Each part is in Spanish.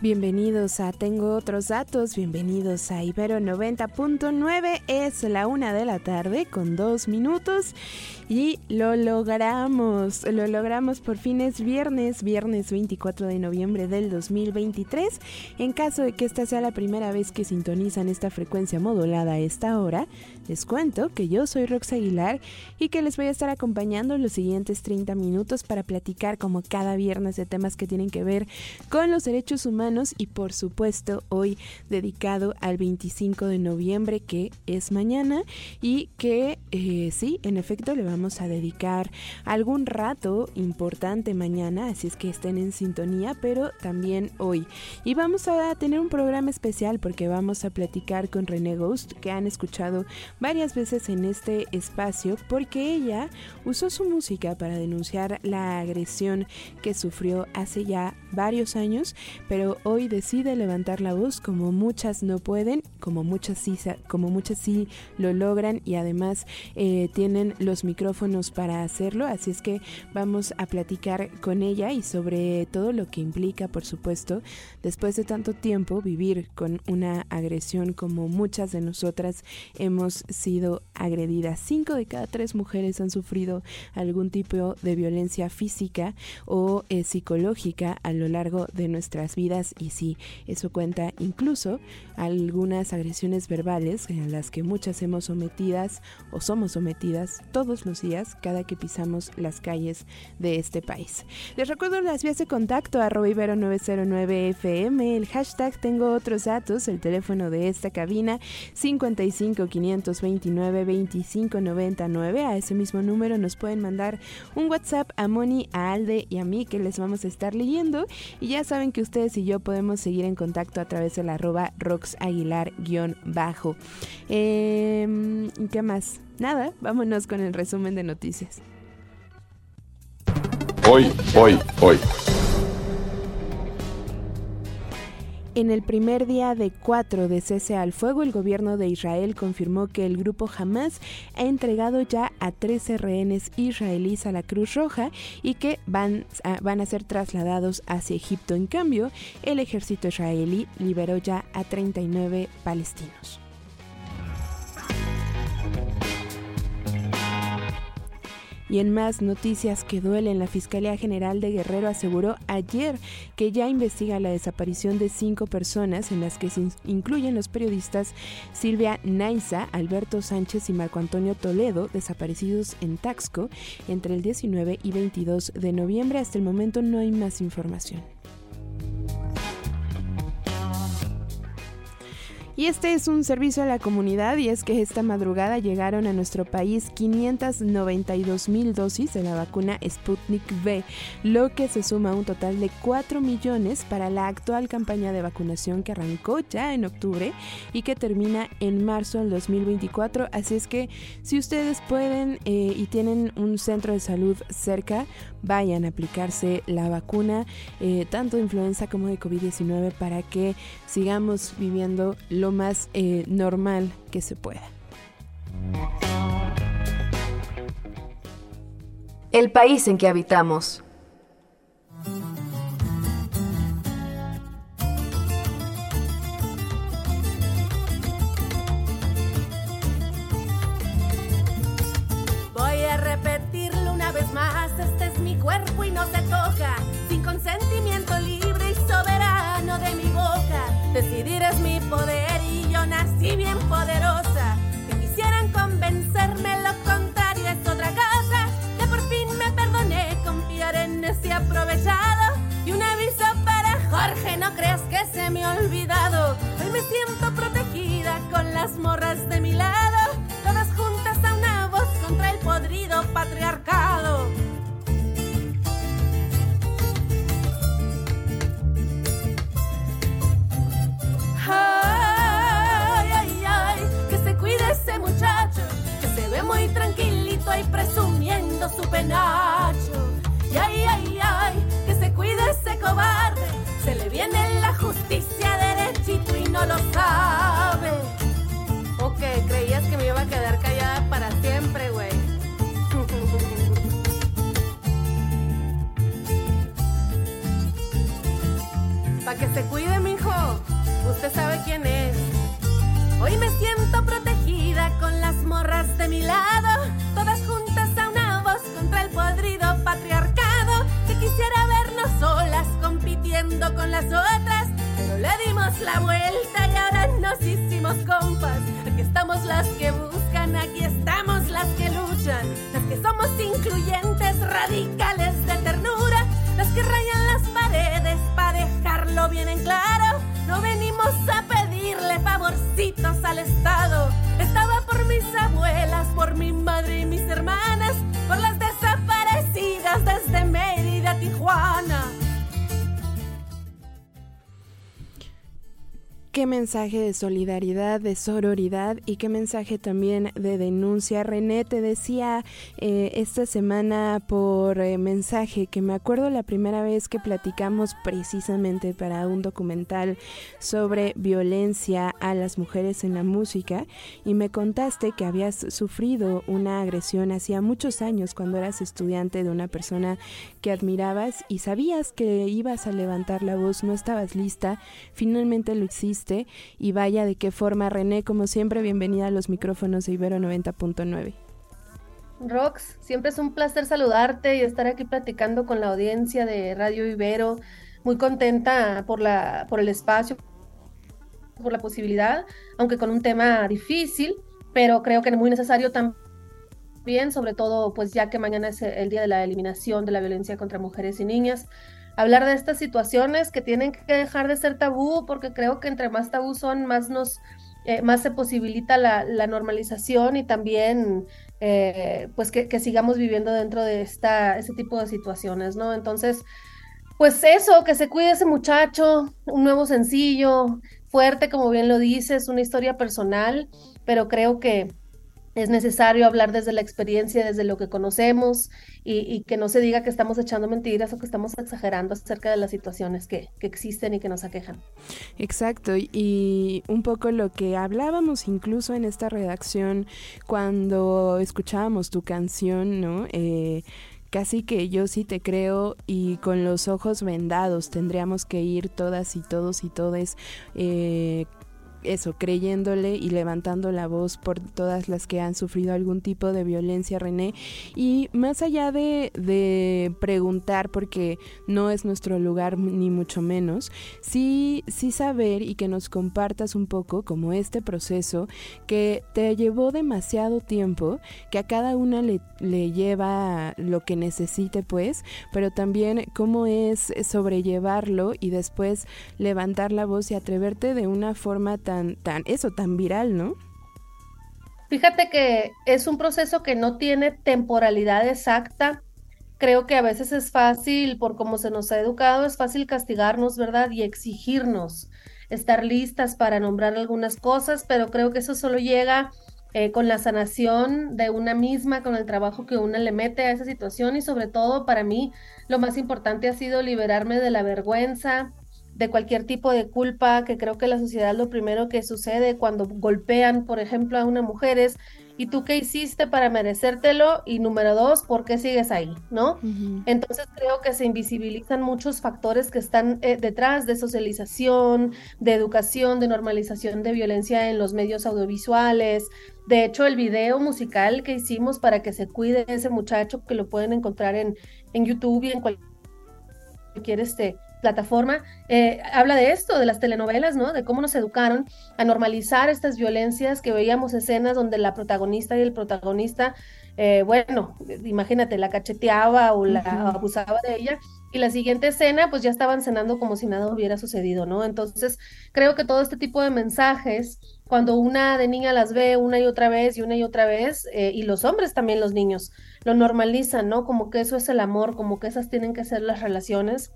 Bienvenidos a Tengo otros datos, bienvenidos a Ibero 90.9, es la una de la tarde con dos minutos y lo logramos, lo logramos por fin es viernes, viernes 24 de noviembre del 2023. En caso de que esta sea la primera vez que sintonizan esta frecuencia modulada a esta hora, les cuento que yo soy Rox Aguilar y que les voy a estar acompañando los siguientes 30 minutos para platicar como cada viernes de temas que tienen que ver con los derechos humanos y por supuesto hoy dedicado al 25 de noviembre que es mañana y que eh, sí, en efecto le vamos a dedicar algún rato importante mañana, así es que estén en sintonía, pero también hoy. Y vamos a tener un programa especial porque vamos a platicar con René Ghost que han escuchado varias veces en este espacio porque ella usó su música para denunciar la agresión que sufrió hace ya varios años, pero hoy decide levantar la voz como muchas no pueden, como muchas sí, como muchas sí lo logran y además eh, tienen los micrófonos para hacerlo, así es que vamos a platicar con ella y sobre todo lo que implica, por supuesto, después de tanto tiempo vivir con una agresión como muchas de nosotras hemos sido agredidas. Cinco de cada tres mujeres han sufrido algún tipo de violencia física o eh, psicológica a lo largo de nuestras vidas y sí, eso cuenta incluso algunas agresiones verbales en las que muchas hemos sometidas o somos sometidas todos los días cada que pisamos las calles de este país. Les recuerdo las vías de contacto arroba ibero 909 FM, el hashtag tengo otros datos, el teléfono de esta cabina 55 529 25 99. A ese mismo número nos pueden mandar un WhatsApp a Moni, a Alde y a mí que les vamos a estar leyendo. Y ya saben que ustedes y yo podemos seguir en contacto a través de la arroba roxaguilar-bajo. Eh, ¿Qué más? Nada, vámonos con el resumen de noticias. Hoy, hoy, hoy. En el primer día de cuatro de cese al fuego, el gobierno de Israel confirmó que el grupo Hamas ha entregado ya a 13 rehenes israelíes a la Cruz Roja y que van a, van a ser trasladados hacia Egipto. En cambio, el ejército israelí liberó ya a 39 palestinos. Y en más noticias que duelen, la Fiscalía General de Guerrero aseguró ayer que ya investiga la desaparición de cinco personas en las que se incluyen los periodistas Silvia Naiza, Alberto Sánchez y Marco Antonio Toledo, desaparecidos en Taxco entre el 19 y 22 de noviembre. Hasta el momento no hay más información. Y este es un servicio a la comunidad y es que esta madrugada llegaron a nuestro país 592 mil dosis de la vacuna Sputnik V, lo que se suma a un total de 4 millones para la actual campaña de vacunación que arrancó ya en octubre y que termina en marzo del 2024. Así es que si ustedes pueden eh, y tienen un centro de salud cerca, vayan a aplicarse la vacuna, eh, tanto de influenza como de COVID-19, para que sigamos viviendo lo más eh, normal que se pueda. El país en que habitamos. Voy a repetirlo una vez más, este es mi cuerpo y no se toca, sin consentimiento libre y soberano de mi boca. Decidir es mi poder nací bien poderosa. Que quisieran convencerme lo contrario es otra cosa. Que por fin me perdoné confiar en ese aprovechado. Y un aviso para Jorge, no creas que se me ha olvidado. Hoy me siento protegida con las morras de mi lado. Todas juntas a una voz contra el podrido patriarcado. y presumiendo su penacho. Y ay, ay, ay, que se cuide ese cobarde, se le viene la justicia derechito y no lo sabe. O que creías que me iba a quedar callada para siempre, güey. para que se cuide compitiendo con las otras, pero le dimos la vuelta y ahora nos hicimos compas. Aquí estamos las que buscan, aquí estamos las que luchan, las que somos incluyentes, radicales de ternura, las que rayan las paredes para dejarlo bien en claro. No venimos a pedirle favorcitos al Estado. Qué mensaje de solidaridad, de sororidad y qué mensaje también de denuncia. René te decía eh, esta semana por eh, mensaje que me acuerdo la primera vez que platicamos precisamente para un documental sobre violencia a las mujeres en la música y me contaste que habías sufrido una agresión hacía muchos años cuando eras estudiante de una persona que admirabas y sabías que ibas a levantar la voz, no estabas lista, finalmente lo hiciste y vaya de qué forma. René, como siempre, bienvenida a los micrófonos de Ibero 90.9. Rox, siempre es un placer saludarte y estar aquí platicando con la audiencia de Radio Ibero. Muy contenta por, la, por el espacio, por la posibilidad, aunque con un tema difícil, pero creo que es muy necesario también, sobre todo pues ya que mañana es el día de la eliminación de la violencia contra mujeres y niñas hablar de estas situaciones que tienen que dejar de ser tabú, porque creo que entre más tabú son, más nos, eh, más se posibilita la, normalización y también eh, pues que, sigamos viviendo dentro de esta, ese tipo de situaciones, ¿no? Entonces, pues eso, que se cuide ese muchacho, un nuevo sencillo, fuerte, como bien lo dices, una historia personal, pero creo que es necesario hablar desde la experiencia, desde lo que conocemos y, que no se diga que estamos echando mentiras o que estamos exagerando acerca de las situaciones que, existen y que nos aquejan. Exacto, y, un poco lo que hablábamos incluso en esta redacción cuando escuchábamos tu canción, ¿no? Eh, casi que yo sí te creo y con los ojos vendados tendríamos que ir todas y todos y todes eh, eso, creyéndole y levantando la voz por todas las que han sufrido algún tipo de violencia, René. Y más allá de, de preguntar, porque no es nuestro lugar ni mucho menos, sí, sí saber y que nos compartas un poco como este proceso que te llevó demasiado tiempo, que a cada una le, le lleva lo que necesite, pues, pero también cómo es sobrellevarlo y después levantar la voz y atreverte de una forma tan, tan, eso, tan viral, ¿no? Fíjate que es un proceso que no tiene temporalidad exacta. Creo que a veces es fácil, por cómo se nos ha educado, es fácil castigarnos, ¿verdad? Y exigirnos estar listas para nombrar algunas cosas, pero creo que eso solo llega eh, con la sanación de una misma, con el trabajo que una le mete a esa situación y sobre todo para mí lo más importante ha sido liberarme de la vergüenza, de cualquier tipo de culpa, que creo que la sociedad lo primero que sucede cuando golpean, por ejemplo, a una mujer es, ¿y tú qué hiciste para merecértelo? Y número dos, ¿por qué sigues ahí? ¿No? Entonces creo que se invisibilizan muchos factores que están eh, detrás de socialización, de educación, de normalización de violencia en los medios audiovisuales. De hecho, el video musical que hicimos para que se cuide ese muchacho, que lo pueden encontrar en, en YouTube y en cualquier este, plataforma, eh, habla de esto, de las telenovelas, ¿no? De cómo nos educaron a normalizar estas violencias, que veíamos escenas donde la protagonista y el protagonista, eh, bueno, imagínate, la cacheteaba o la abusaba de ella, y la siguiente escena, pues ya estaban cenando como si nada hubiera sucedido, ¿no? Entonces, creo que todo este tipo de mensajes, cuando una de niña las ve una y otra vez y una y otra vez, eh, y los hombres también, los niños, lo normalizan, ¿no? Como que eso es el amor, como que esas tienen que ser las relaciones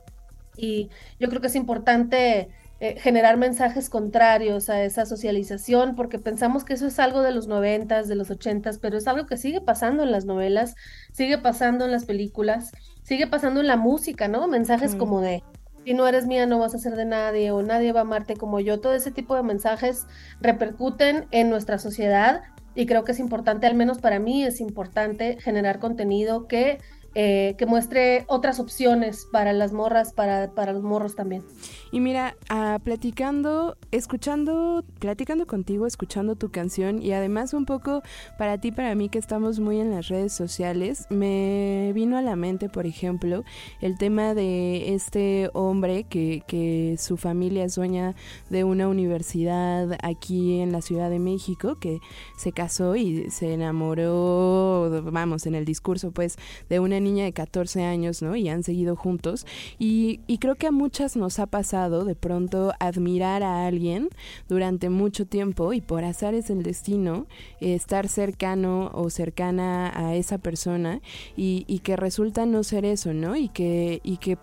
y yo creo que es importante eh, generar mensajes contrarios a esa socialización, porque pensamos que eso es algo de los noventas, de los ochentas, pero es algo que sigue pasando en las novelas, sigue pasando en las películas, sigue pasando en la música, ¿no? Mensajes como de si no eres mía no vas a ser de nadie o nadie va a amarte como yo. Todo ese tipo de mensajes repercuten en nuestra sociedad y creo que es importante, al menos para mí es importante generar contenido que eh, que muestre otras opciones para las morras, para, para los morros también. Y mira, ah, platicando, escuchando, platicando contigo, escuchando tu canción y además un poco para ti, para mí que estamos muy en las redes sociales, me vino a la mente, por ejemplo, el tema de este hombre que, que su familia es dueña de una universidad aquí en la Ciudad de México, que se casó y se enamoró, vamos, en el discurso pues, de una niña de 14 años, ¿no? Y han seguido juntos. Y, y creo que a muchas nos ha pasado de pronto admirar a alguien durante mucho tiempo y por azar es el destino estar cercano o cercana a esa persona y, y que resulta no ser eso, ¿no? Y que, y que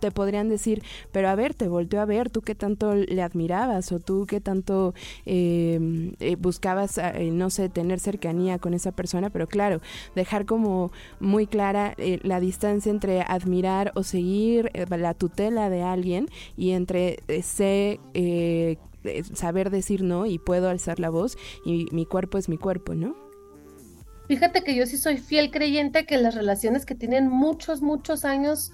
te podrían decir, pero a ver, te volteó a ver, tú qué tanto le admirabas o tú qué tanto em, eh, buscabas, eh, no sé, tener cercanía con esa persona, pero claro, dejar como muy clara eh, la distancia entre admirar o seguir la tutela de alguien y entre sé saber decir no y puedo alzar la voz y mi cuerpo es mi cuerpo, ¿no? Fíjate que yo sí soy fiel creyente que las relaciones que tienen muchos, muchos años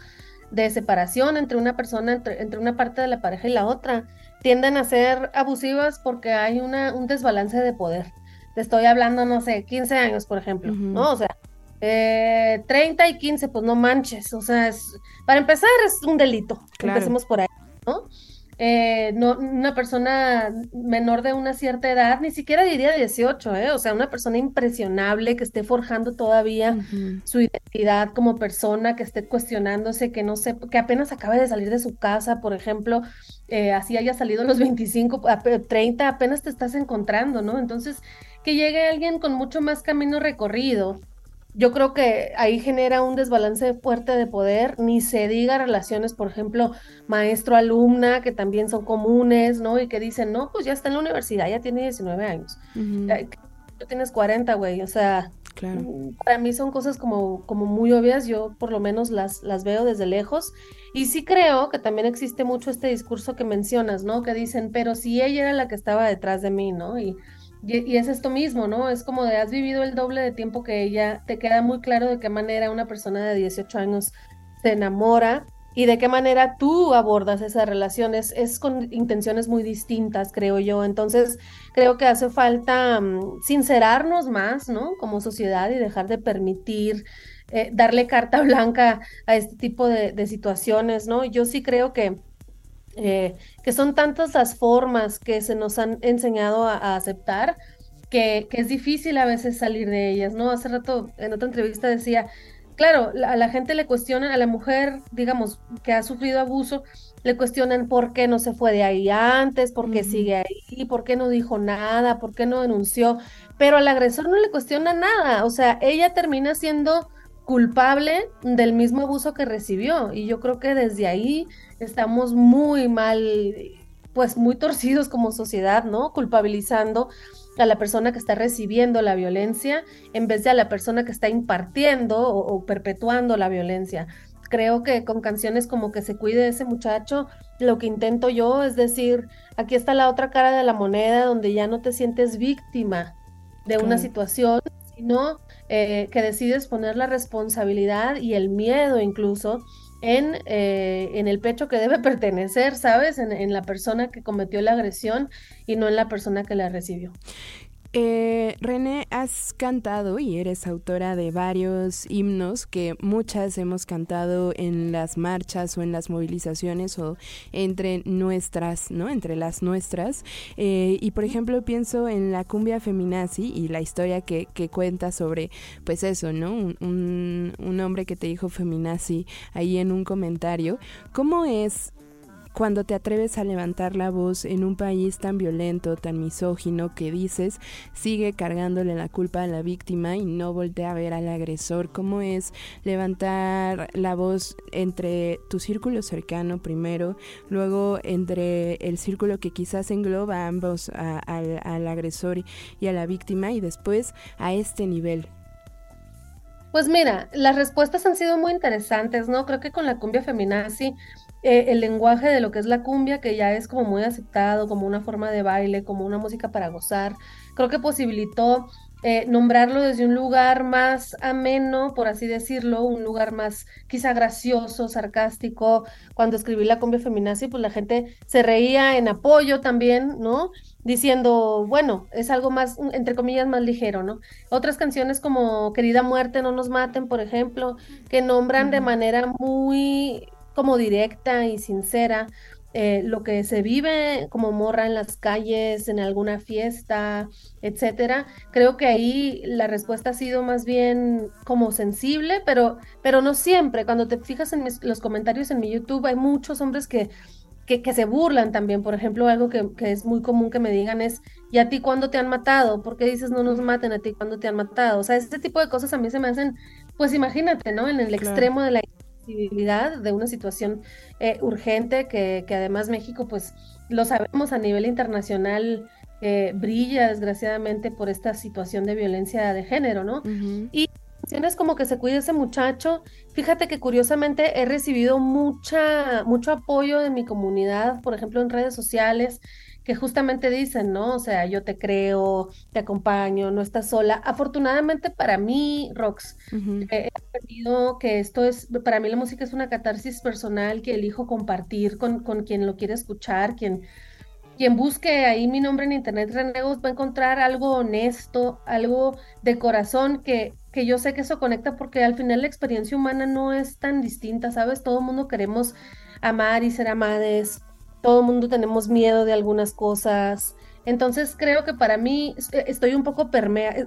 de separación entre una persona, entre, una parte de la pareja y la otra, tienden a ser abusivas porque hay una, un desbalance de poder. Te estoy hablando, no sé, 15 años, por ejemplo, ¿no? O sea, eh, 30 y 15, pues no manches, o sea, es, para empezar es un delito, empecemos por ahí, ¿no? Eh, no, una persona menor de una cierta edad, ni siquiera diría 18, ¿eh? o sea, una persona impresionable que esté forjando todavía su identidad como persona, que esté cuestionándose, que no sé, que apenas acabe de salir de su casa, por ejemplo, eh, así haya salido a los 25, 30, apenas te estás encontrando, ¿no? Entonces, que llegue alguien con mucho más camino recorrido, yo creo que ahí genera un desbalance fuerte de poder, ni se diga relaciones, por ejemplo, maestro-alumna, que también son comunes, ¿no? Y que dicen, no, pues ya está en la universidad, ya tiene 19 años. Tú tienes 40, güey, o sea, para mí son cosas como, como muy obvias, yo por lo menos las, las veo desde lejos. Y sí creo que también existe mucho este discurso que mencionas, ¿no? Que dicen, pero si ella era la que estaba detrás de mí, ¿no? Y y, es esto mismo, ¿no? Es como de has vivido el doble de tiempo que ella, te queda muy claro de qué manera una persona de 18 años se enamora y de qué manera tú abordas esas relaciones. Es con intenciones muy distintas, creo yo. Entonces, creo que hace falta mm, sincerarnos más, ¿no? Como sociedad y dejar de permitir eh, darle carta blanca a este tipo de, de situaciones, ¿no? Yo sí creo que eh, que son tantas las formas que se nos han enseñado a, aceptar que, es difícil a veces salir de ellas, ¿no? Hace rato en otra entrevista decía, claro, a la gente le cuestionan, a la mujer, digamos, que ha sufrido abuso, le cuestionan por qué no se fue de ahí antes, por qué sigue ahí, por qué no dijo nada, por qué no denunció, pero al agresor no le cuestiona nada, o sea, ella termina siendo culpable del mismo abuso que recibió. Y yo creo que desde ahí estamos muy mal, pues muy torcidos como sociedad, ¿no? Culpabilizando a la persona que está recibiendo la violencia en vez de a la persona que está impartiendo o, perpetuando la violencia. Creo que con canciones como que se cuide ese muchacho, lo que intento yo es decir, aquí está la otra cara de la moneda donde ya no te sientes víctima de una situación, sino eh, que decides poner la responsabilidad y el miedo incluso en, eh, en el pecho que debe pertenecer, ¿sabes? En, en, la persona que cometió la agresión y no en la persona que la recibió. Eh, René, has cantado y eres autora de varios himnos que muchas hemos cantado en las marchas o en las movilizaciones o entre nuestras, ¿no? Entre las nuestras. Eh, y por ejemplo pienso en la cumbia feminazi y la historia que, que cuenta sobre, pues eso, ¿no? Un, un hombre que te dijo feminazi ahí en un comentario. ¿Cómo es cuando te atreves a levantar la voz en un país tan violento, tan misógino, que dices, sigue cargándole la culpa a la víctima y no voltea a ver al agresor. ¿Cómo es levantar la voz entre tu círculo cercano primero, luego entre el círculo que quizás engloba a ambos, al agresor y a la víctima, y después a este nivel? Pues mira, las respuestas han sido muy interesantes, ¿no? Creo que con la cumbia feminazi eh, el lenguaje de lo que es la cumbia, que ya es como muy aceptado, como una forma de baile, como una música para gozar. Creo que posibilitó eh, nombrarlo desde un lugar más ameno, por así decirlo, un lugar más quizá gracioso, sarcástico. Cuando escribí la cumbia feminazi, pues la gente se reía en apoyo también, ¿no? Diciendo, bueno, es algo más, entre comillas, más ligero, ¿no? Otras canciones como Querida Muerte, No nos maten, por ejemplo, que nombran de manera muy como directa y sincera eh, lo que se vive como morra en las calles, en alguna fiesta, etcétera. Creo que ahí la respuesta ha sido más bien como sensible, pero, pero no siempre. Cuando te fijas en los comentarios en mi YouTube, hay muchos hombres que, que, se burlan también. Por ejemplo, algo que, es muy común que me digan es, ¿y a ti cuándo te han matado? ¿Por qué dices no nos maten a ti cuándo te han matado? O sea, este tipo de cosas a mí se me hacen, pues imagínate, ¿no? En el extremo de la de una situación eh, urgente que, además México, pues lo sabemos a nivel internacional, eh, brilla desgraciadamente por esta situación de violencia de género, ¿no? Y es como que se cuide ese muchacho. Fíjate que curiosamente he recibido mucha, mucho apoyo de mi comunidad, por ejemplo, en redes sociales que justamente dicen, ¿no? O sea, yo te creo, te acompaño, no estás sola. Afortunadamente para mí, Rox, he aprendido que esto es, para mí la música es una catarsis personal que elijo compartir con, con quien lo quiere escuchar, quien, quien busque ahí mi nombre en internet, Renegos, va a encontrar algo honesto, algo de corazón que, que yo sé que eso conecta porque al final la experiencia humana no es tan distinta, ¿sabes? Todo el mundo queremos amar y ser amades todo el mundo tenemos miedo de algunas cosas. Entonces creo que para mí eh, estoy un poco permeable,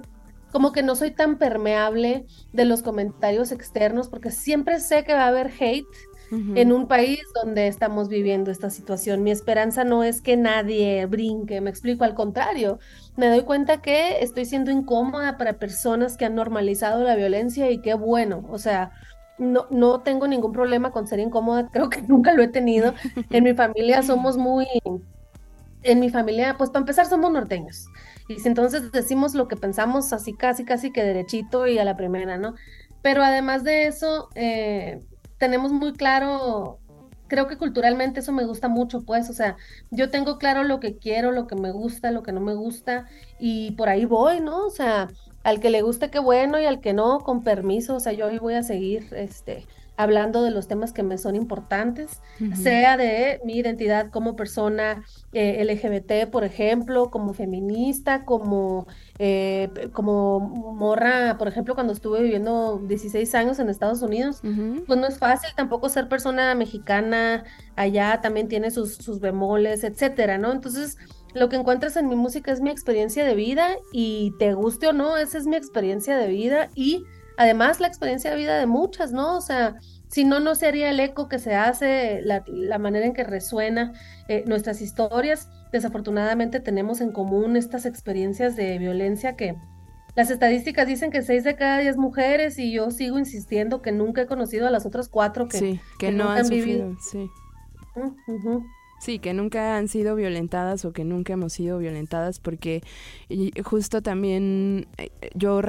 como que no soy tan permeable de los comentarios externos porque siempre sé que va a haber hate en un país donde estamos viviendo esta situación. Mi esperanza no es que nadie brinque, me explico, al contrario, me doy cuenta que estoy siendo incómoda para personas que han normalizado la violencia y qué bueno, o sea, no, no tengo ningún problema con ser incómoda, creo que nunca lo he tenido. En mi familia somos muy, en mi familia, pues para empezar somos norteños. Y si entonces decimos lo que pensamos así casi, casi que derechito y a la primera, ¿no? Pero además de eso, eh, tenemos muy claro, creo que culturalmente eso me gusta mucho, pues, o sea, yo tengo claro lo que quiero, lo que me gusta, lo que no me gusta, y por ahí voy, ¿no? O sea, al que le guste, qué bueno, y al que no, con permiso. O sea, yo hoy voy a seguir este, hablando de los temas que me son importantes, sea de mi identidad como persona eh, LGBT, por ejemplo, como feminista, como, eh, como morra, por ejemplo, cuando estuve viviendo 16 años en Estados Unidos, pues no es fácil tampoco ser persona mexicana allá, también tiene sus, sus bemoles, etcétera, ¿no? Entonces, lo que encuentras en mi música es mi experiencia de vida y te guste o no, esa es mi experiencia de vida y además la experiencia de vida de muchas, ¿no? O sea, si no, no sería el eco que se hace, la, manera en que resuena eh, nuestras historias. Desafortunadamente tenemos en común estas experiencias de violencia que las estadísticas dicen que seis de cada diez mujeres y yo sigo insistiendo que nunca he conocido a las otras cuatro que, que, no han, vivido. Sí. Sí, que nunca han sido violentadas o que nunca hemos sido violentadas porque justo también eh, yo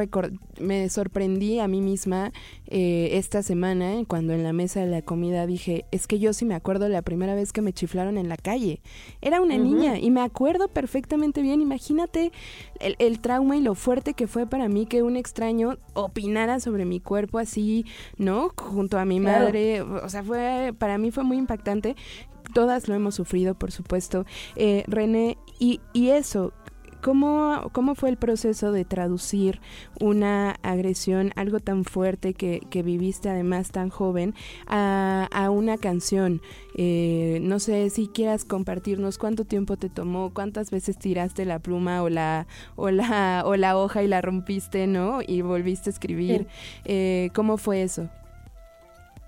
me sorprendí a mí misma eh, esta semana cuando en la mesa de la comida dije, es que yo sí me acuerdo la primera vez que me chiflaron en la calle. Era una niña y me acuerdo perfectamente bien. Imagínate el, el, trauma y lo fuerte que fue para mí que un extraño opinara sobre mi cuerpo así, ¿no? Junto a mi madre. O sea, fue para mí fue muy impactante todas lo hemos sufrido, por supuesto. Eh, René, y, y eso, ¿Cómo, ¿Cómo fue el proceso de traducir una agresión, algo tan fuerte que, que viviste además tan joven, a, a una canción? Eh, no sé si quieras compartirnos cuánto tiempo te tomó, cuántas veces tiraste la pluma o la, o la, o la hoja y la rompiste, ¿no? Y volviste a escribir. Eh, ¿Cómo fue eso?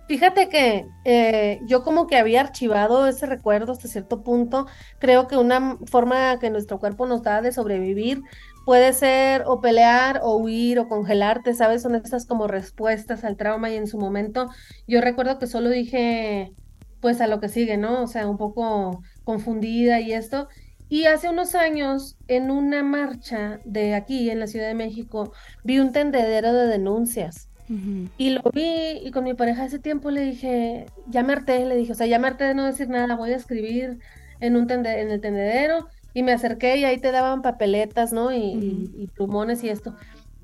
Fíjate que eh, yo como que había archivado ese recuerdo hasta cierto punto. Creo que una forma que nuestro cuerpo nos da de sobrevivir puede ser o pelear o huir o congelarte, ¿sabes? Son estas como respuestas al trauma y en su momento yo recuerdo que solo dije pues a lo que sigue, ¿no? O sea, un poco confundida y esto. Y hace unos años, en una marcha de aquí, en la Ciudad de México, vi un tendedero de denuncias y lo vi y con mi pareja ese tiempo le dije, ya me harté, le dije, o sea, ya me harté de no decir nada, voy a escribir en, un en el tendedero y me acerqué y ahí te daban papeletas, ¿no? Y, y plumones y esto.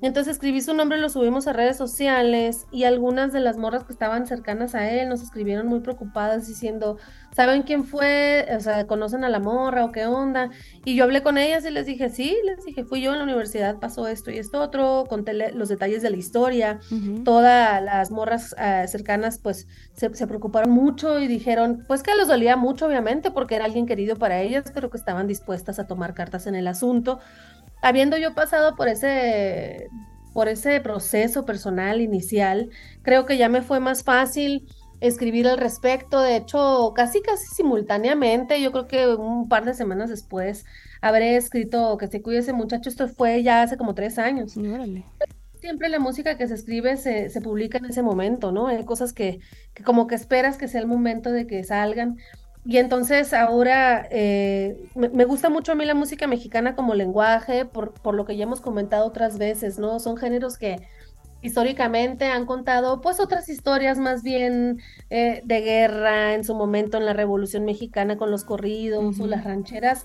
Entonces escribí su nombre, lo subimos a redes sociales y algunas de las morras que estaban cercanas a él nos escribieron muy preocupadas diciendo, ¿saben quién fue? O sea, ¿conocen a la morra o qué onda? Y yo hablé con ellas y les dije, sí, les dije, fui yo en la universidad, pasó esto y esto otro, conté los detalles de la historia. Todas las morras eh, cercanas pues se, se, preocuparon mucho y dijeron, pues que les dolía mucho obviamente porque era alguien querido para ellas, pero que estaban dispuestas a tomar cartas en el asunto habiendo yo pasado por ese, por ese proceso personal inicial, creo que ya me fue más fácil escribir al respecto. De hecho, casi, casi simultáneamente, yo creo que un par de semanas después, habré escrito Que se cuide ese muchacho. Esto fue ya hace como tres años. Siempre la música que se escribe se, se, publica en ese momento, ¿no? Hay cosas que, que como que esperas que sea el momento de que salgan. Y entonces ahora eh, me, gusta mucho a mí la música mexicana como lenguaje, por, por, lo que ya hemos comentado otras veces, ¿no? Son géneros que históricamente han contado pues otras historias más bien eh, de guerra en su momento en la Revolución Mexicana con los corridos o las rancheras.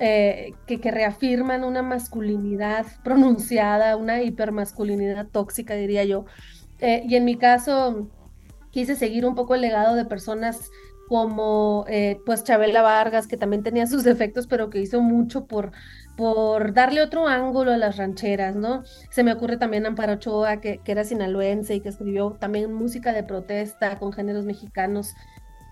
Eh, que, que, reafirman una masculinidad pronunciada, una hipermasculinidad tóxica, diría yo. y en mi caso, quise seguir un poco el legado de personas como eh, pues Chabela Vargas, que también tenía sus defectos, pero que hizo mucho por, por darle otro ángulo a las rancheras, ¿no? Se me ocurre también Amparo Ochoa, que, que era sinaloense y que escribió también música de protesta con géneros mexicanos.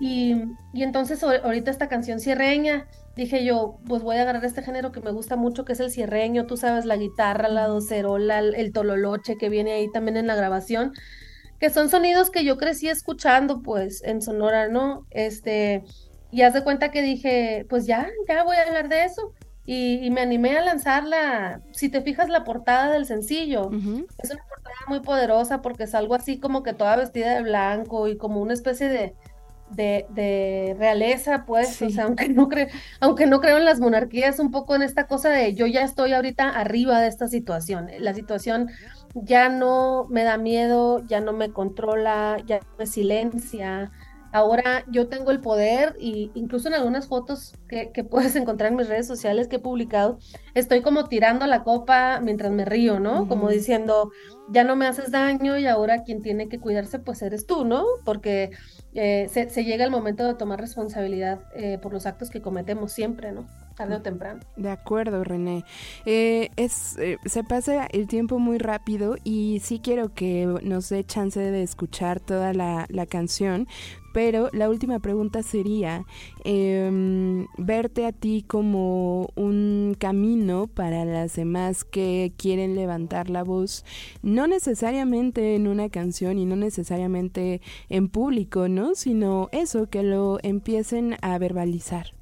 Y, y, entonces ahorita esta canción cierreña, dije yo, pues voy a agarrar este género que me gusta mucho, que es el cierreño, tú sabes, la guitarra, la docerola, el tololoche que viene ahí también en la grabación que son sonidos que yo crecí escuchando, pues, en Sonora, ¿no? Este, y haz de cuenta que dije, pues ya, ya voy a hablar de eso. Y, me animé a lanzarla. Si te fijas la portada del sencillo, es una portada muy poderosa porque es algo así como que toda vestida de blanco y como una especie de, de, realeza, pues, o sea, aunque no, creo, aunque no creo en las monarquías, un poco en esta cosa de yo ya estoy ahorita arriba de esta situación. La situación ya no me da miedo, ya no me controla, ya me silencia. Ahora yo tengo el poder y incluso en algunas fotos que, puedes encontrar en mis redes sociales que he publicado, estoy como tirando la copa mientras me río, ¿no? Como diciendo, ya no me haces daño y ahora quien tiene que cuidarse pues eres tú, ¿no? Porque eh, se, llega el momento de tomar responsabilidad eh, por los actos que cometemos siempre, ¿no? De acuerdo, René. Eh, es, eh, se pasa el tiempo muy rápido y sí quiero que nos dé chance de escuchar toda la, canción, pero la última pregunta sería, em, verte a ti como un camino para las demás que quieren levantar la voz, no necesariamente en una canción y no necesariamente en público, ¿no? Sino eso, que lo empiecen a verbalizar.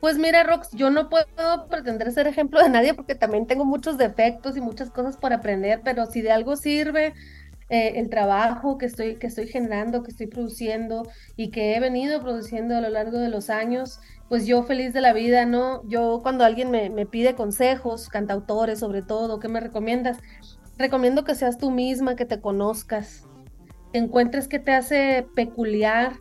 Pues mira, Rox, yo no puedo pretender ser ejemplo de nadie porque también tengo muchos defectos y muchas cosas por aprender, pero si de algo sirve eh, el trabajo que estoy, que estoy generando, que estoy produciendo y que he venido produciendo a lo largo de los años, pues yo feliz de la vida, ¿no? Yo cuando alguien me, me pide consejos, cantautores sobre todo, ¿qué me recomiendas? Recomiendo que seas tú misma, que te conozcas, encuentres qué te hace peculiar,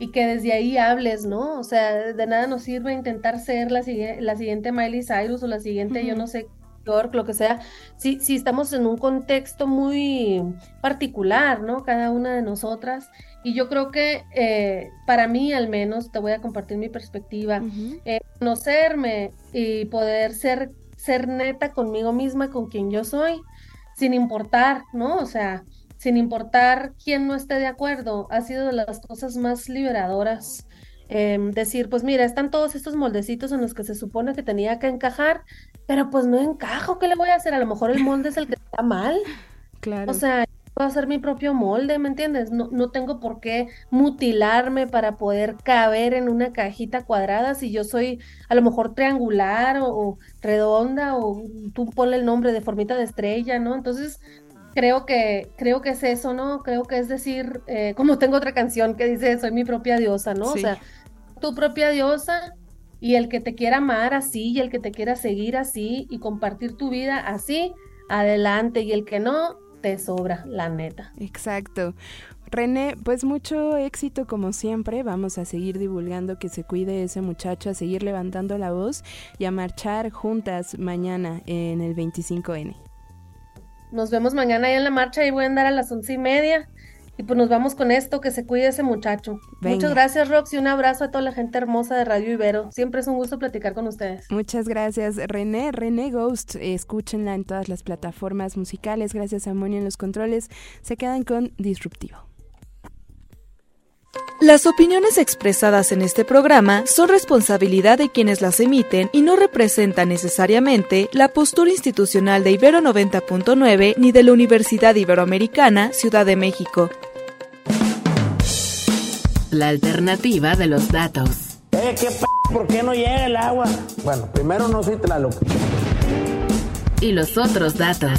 y que desde ahí hables, ¿no? O sea, de nada nos sirve intentar ser la, la siguiente Miley Cyrus o la siguiente, yo no sé, York, lo que sea, si, si estamos en un contexto muy particular, ¿no? Cada una de nosotras. Y yo creo que eh, para mí al menos, te voy a compartir mi perspectiva, eh, conocerme y poder ser, ser neta conmigo misma, con quien yo soy, sin importar, ¿no? O sea, sin importar quién no esté de acuerdo, ha sido de las cosas más liberadoras. Em, decir, pues mira, están todos estos moldecitos en los que se supone que tenía que encajar, pero pues no encajo, ¿qué le voy a hacer? A lo mejor el molde es el que está mal. Claro. O sea, puedo hacer mi propio molde, ¿me entiendes? No, no tengo por qué mutilarme para poder caber en una cajita cuadrada si yo soy a lo mejor triangular o, redonda o tú ponle el nombre de formita de estrella, ¿no? Entonces, creo que, creo que es eso, ¿no? Creo que es decir, eh, como tengo otra canción que dice, soy mi propia diosa, ¿no? O sea, tu propia diosa y el que te quiera amar así y el que te quiera seguir así y compartir tu vida así, adelante. Y el que no, te sobra, la neta. Exacto. René, pues mucho éxito como siempre. Vamos a seguir divulgando que se cuide ese muchacho, a seguir levantando la voz y a marchar juntas mañana en el 25N. Nos vemos mañana ahí en la marcha y voy a andar a las once y media. Y pues nos vamos con esto, que se cuide ese muchacho. Muchas gracias, Rox, y un abrazo a toda la gente hermosa de Radio Ibero. Siempre es un gusto platicar con ustedes. Muchas gracias, René. René Ghost, escúchenla en todas las plataformas musicales. Gracias a Moni en los controles. Se quedan con Disruptivo. Las opiniones expresadas en este programa son responsabilidad de quienes las emiten y no representan necesariamente la postura institucional de Ibero 90.9 ni de la Universidad Iberoamericana, Ciudad de México. La alternativa de los datos. Eh, ¿qué p ¿Por qué no llega el agua? Bueno, primero no soy Tlaloc. Y los otros datos.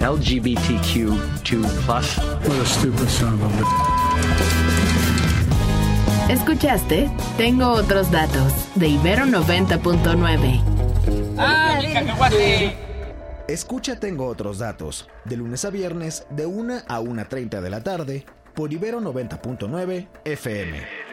LGBTQ2+. What a stupid son of a... ¿Escuchaste? Tengo otros datos de Ibero 90.9. ¡Ah, Escucha Tengo otros datos, de lunes a viernes, de 1 a 1.30 de la tarde, por Ibero 90.9 FM.